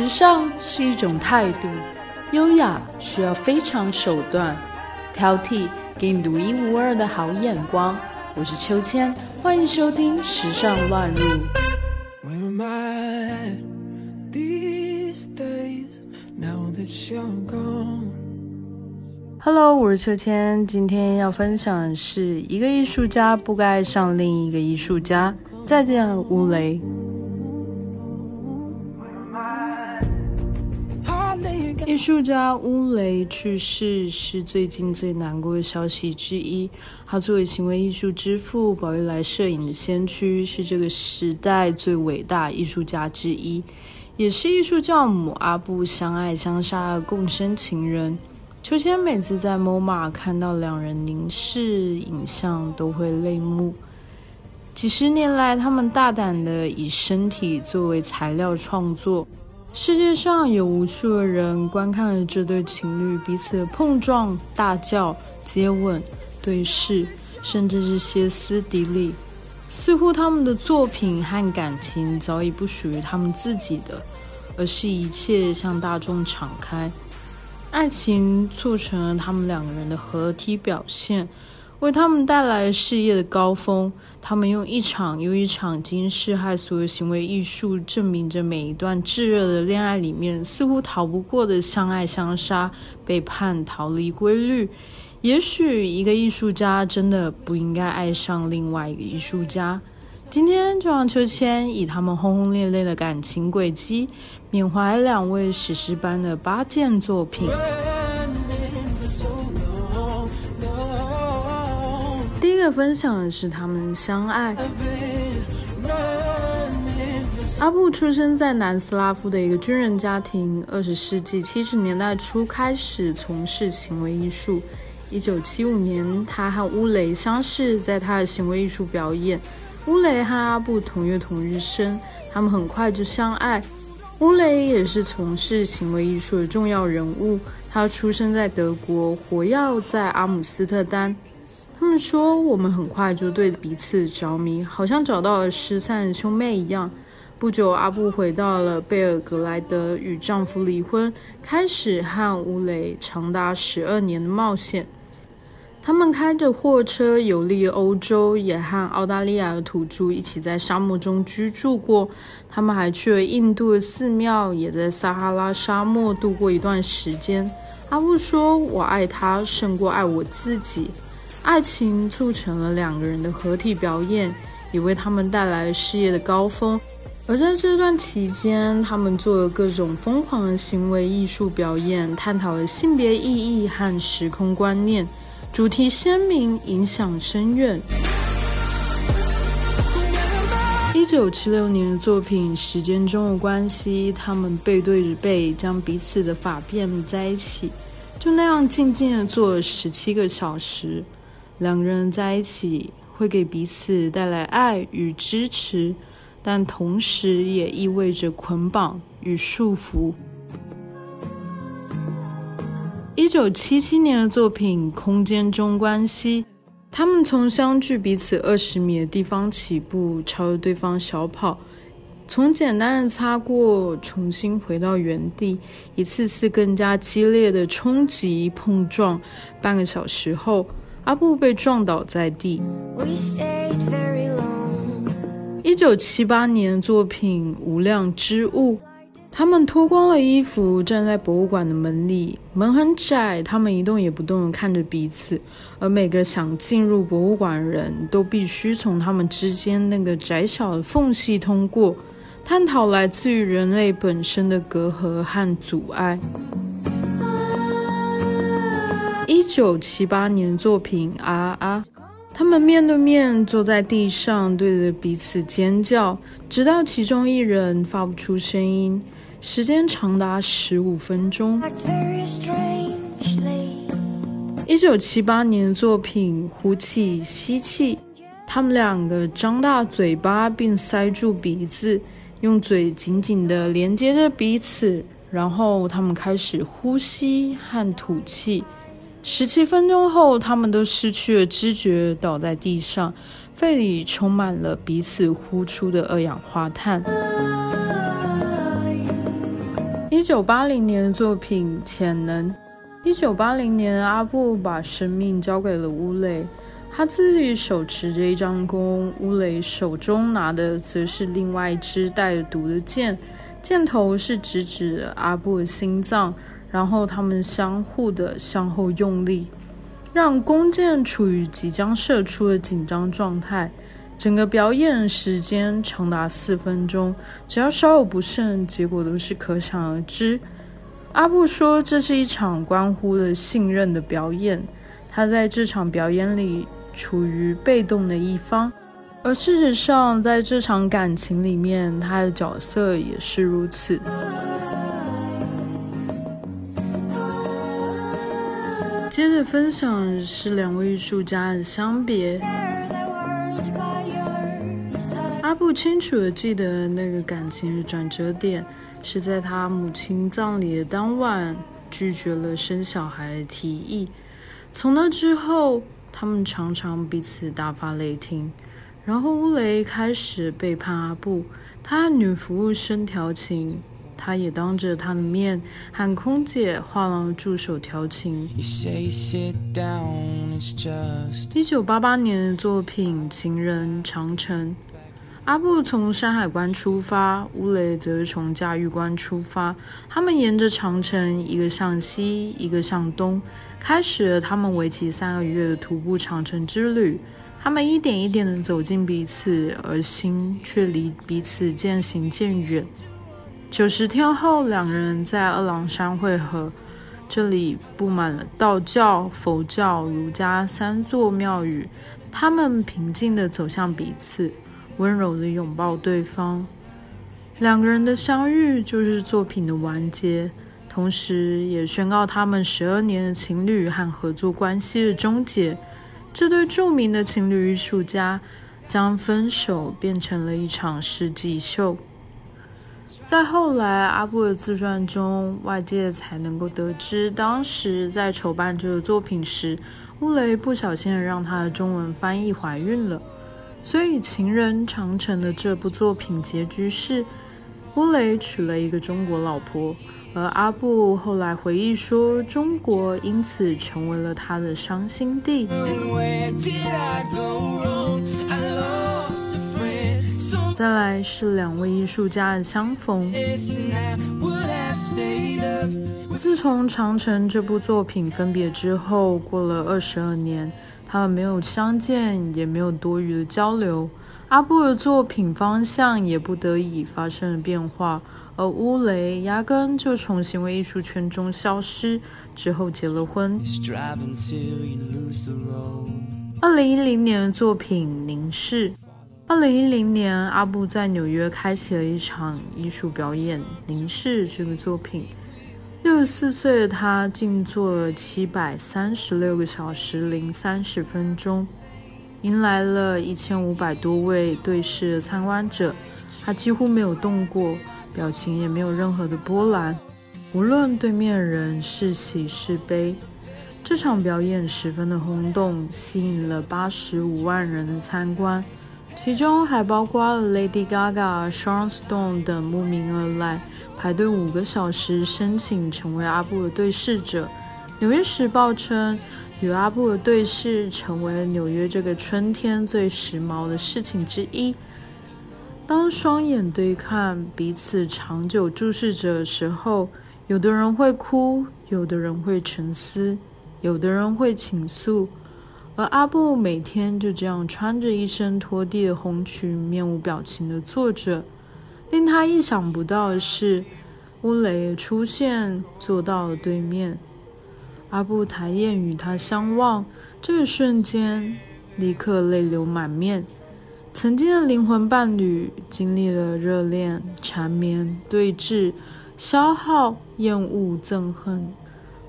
时尚是一种态度，优雅需要非常手段，挑剔给你独一无二的好眼光。我是秋千，欢迎收听《时尚乱入》。Hello，我是秋千，今天要分享的是一个艺术家不该爱上另一个艺术家。再见，吴雷。艺术家乌雷去世是最近最难过的消息之一。他作为行为艺术之父、宝玉来摄影的先驱，是这个时代最伟大艺术家之一，也是艺术教母阿布相爱相杀的共生情人。秋千每次在 MoMA 看到两人凝视影像，都会泪目。几十年来，他们大胆的以身体作为材料创作。世界上有无数的人观看了这对情侣彼此的碰撞、大叫、接吻、对视，甚至是歇斯底里。似乎他们的作品和感情早已不属于他们自己的，而是一切向大众敞开。爱情促成了他们两个人的合体表现。为他们带来事业的高峰，他们用一场又一场惊世骇俗的行为艺术，证明着每一段炙热的恋爱里面似乎逃不过的相爱相杀、背叛、逃离规律。也许一个艺术家真的不应该爱上另外一个艺术家。今天就让秋千以他们轰轰烈烈的感情轨迹，缅怀两位史诗般的八件作品。分享的是他们相爱。阿布出生在南斯拉夫的一个军人家庭，二十世纪七十年代初开始从事行为艺术。一九七五年，他和乌雷相识在他的行为艺术表演。乌雷和阿布同月同日生，他们很快就相爱。乌雷也是从事行为艺术的重要人物，他出生在德国，活跃在阿姆斯特丹。他们说，我们很快就对彼此着迷，好像找到了失散的兄妹一样。不久，阿布回到了贝尔格莱德，与丈夫离婚，开始和乌雷长达十二年的冒险。他们开着货车游历欧洲，也和澳大利亚的土著一起在沙漠中居住过。他们还去了印度的寺庙，也在撒哈拉沙漠度过一段时间。阿布说：“我爱他胜过爱我自己。”爱情促成了两个人的合体表演，也为他们带来了事业的高峰。而在这段期间，他们做了各种疯狂的行为艺术表演，探讨了性别意义和时空观念，主题鲜明，影响深远。一九七六年的作品《时间中的关系》，他们背对着背，将彼此的发辫在一起，就那样静静的坐了十七个小时。两个人在一起会给彼此带来爱与支持，但同时也意味着捆绑与束缚。一九七七年的作品《空间中关系》，他们从相距彼此二十米的地方起步，朝着对方小跑，从简单的擦过，重新回到原地，一次次更加激烈的冲击碰撞。半个小时后。阿布被撞倒在地。一九七八年的作品《无量之物》，他们脱光了衣服站在博物馆的门里，门很窄，他们一动也不动地看着彼此，而每个想进入博物馆的人都必须从他们之间那个窄小的缝隙通过，探讨来自于人类本身的隔阂和阻碍。一九七八年作品啊啊，他们面对面坐在地上，对着彼此尖叫，直到其中一人发不出声音，时间长达十五分钟。一九七八年作品呼气吸气，他们两个张大嘴巴并塞住鼻子，用嘴紧紧地连接着彼此，然后他们开始呼吸和吐气。十七分钟后，他们都失去了知觉，倒在地上，肺里充满了彼此呼出的二氧化碳。一九八零年的作品《潜能》。一九八零年，阿布把生命交给了乌雷，他自己手持着一张弓，乌雷手中拿的则是另外一支带毒的箭，箭头是直指阿布的心脏，然后他们相互的向后用力，让弓箭处于即将射出的紧张状态。整个表演时间长达四分钟，只要稍有不慎，结果都是可想而知。阿布说：“这是一场关乎的信任的表演。他在这场表演里处于被动的一方，而事实上，在这场感情里面，他的角色也是如此。”接着分享是两位艺术家的相别。阿布清楚的记得那个感情的转折点。是在他母亲葬礼的当晚拒绝了生小孩的提议。从那之后，他们常常彼此大发雷霆。然后乌雷开始背叛阿布，他女服务生调情，他也当着他的面和空姐、画廊助手调情。一九八八年的作品《情人长城》。阿布从山海关出发，乌雷则从驾驭关出发。他们沿着长城，一个向西，一个向东，开始了他们为期三个月的徒步长城之旅。他们一点一点地走近彼此，而心却离彼此渐行渐远。九十天后，两人在二郎山会合，这里布满了道教、佛教、儒家三座庙宇。他们平静地走向彼此。温柔的拥抱对方，两个人的相遇就是作品的完结，同时也宣告他们十二年的情侣和合作关系的终结。这对著名的情侣艺术家将分手变成了一场世纪秀。在后来阿布的自传中，外界才能够得知，当时在筹办这个作品时，乌雷不小心让他的中文翻译怀孕了。所以，《情人长城》的这部作品结局是，乌雷娶了一个中国老婆，而阿布后来回忆说，中国因此成为了他的伤心地。再来是两位艺术家的相逢。自从《长城》这部作品分别之后，过了二十二年。他们没有相见，也没有多余的交流。阿布的作品方向也不得已发生了变化，而乌雷压根就从行为艺术圈中消失，之后结了婚。二零一零年的作品《凝视》。二零一零年，阿布在纽约开启了一场艺术表演，《凝视》这个作品。六十四岁的他静坐了七百三十六个小时零三十分钟，迎来了一千五百多位对视的参观者。他几乎没有动过，表情也没有任何的波澜，无论对面人是喜是悲。这场表演十分的轰动，吸引了八十五万人的参观，其中还包括了 Lady Gaga、Sharon Stone 等慕名而来。排队五个小时申请成为阿布的对视者，《纽约时报》称，与阿布的对视成为了纽约这个春天最时髦的事情之一。当双眼对看，彼此长久注视着的时候，有的人会哭，有的人会沉思，有的人会倾诉，而阿布每天就这样穿着一身拖地的红裙，面无表情的坐着。令他意想不到的是，乌雷出现，坐到了对面。阿布抬眼与他相望，这个瞬间，立刻泪流满面。曾经的灵魂伴侣，经历了热恋、缠绵、对峙、消耗、厌恶、憎恨。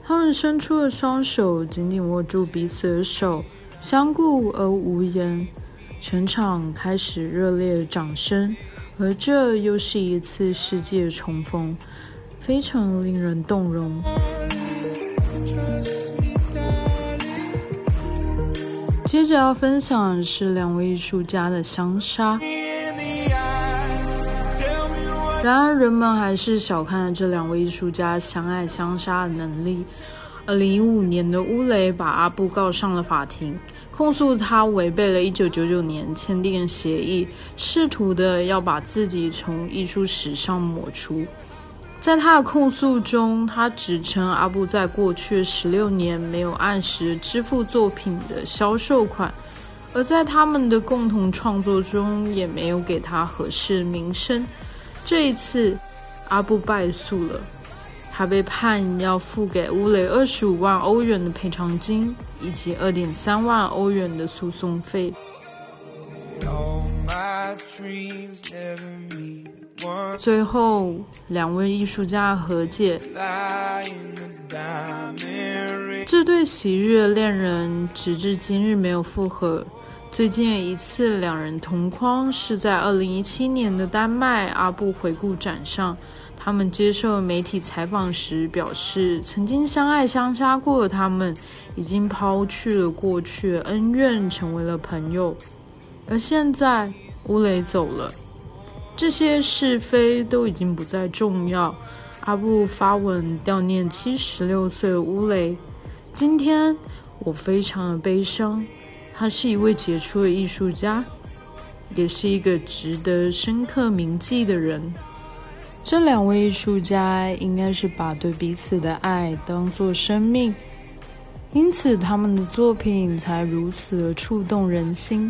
他们伸出了双手，紧紧握住彼此的手，相顾而无言。全场开始热烈掌声。而这又是一次世界重逢，非常令人动容。接着要分享的是两位艺术家的相杀。然而，人们还是小看了这两位艺术家相爱相杀的能力。二零一五年的乌雷把阿布告上了法庭，控诉他违背了一九九九年签订的协议，试图的要把自己从艺术史上抹除。在他的控诉中，他指称阿布在过去十六年没有按时支付作品的销售款，而在他们的共同创作中也没有给他合适名声。这一次，阿布败诉了。他被判要付给乌雷二十五万欧元的赔偿金，以及二点三万欧元的诉讼费。最后，两位艺术家和解。这对昔日的恋人直至今日没有复合。最近一次两人同框是在二零一七年的丹麦阿布回顾展上。他们接受媒体采访时表示，曾经相爱相杀过的他们，已经抛去了过去恩怨，成为了朋友。而现在，乌雷走了，这些是非都已经不再重要。阿布发文悼念七十六岁的乌雷。今天我非常的悲伤，他是一位杰出的艺术家，也是一个值得深刻铭记的人。这两位艺术家应该是把对彼此的爱当做生命，因此他们的作品才如此的触动人心。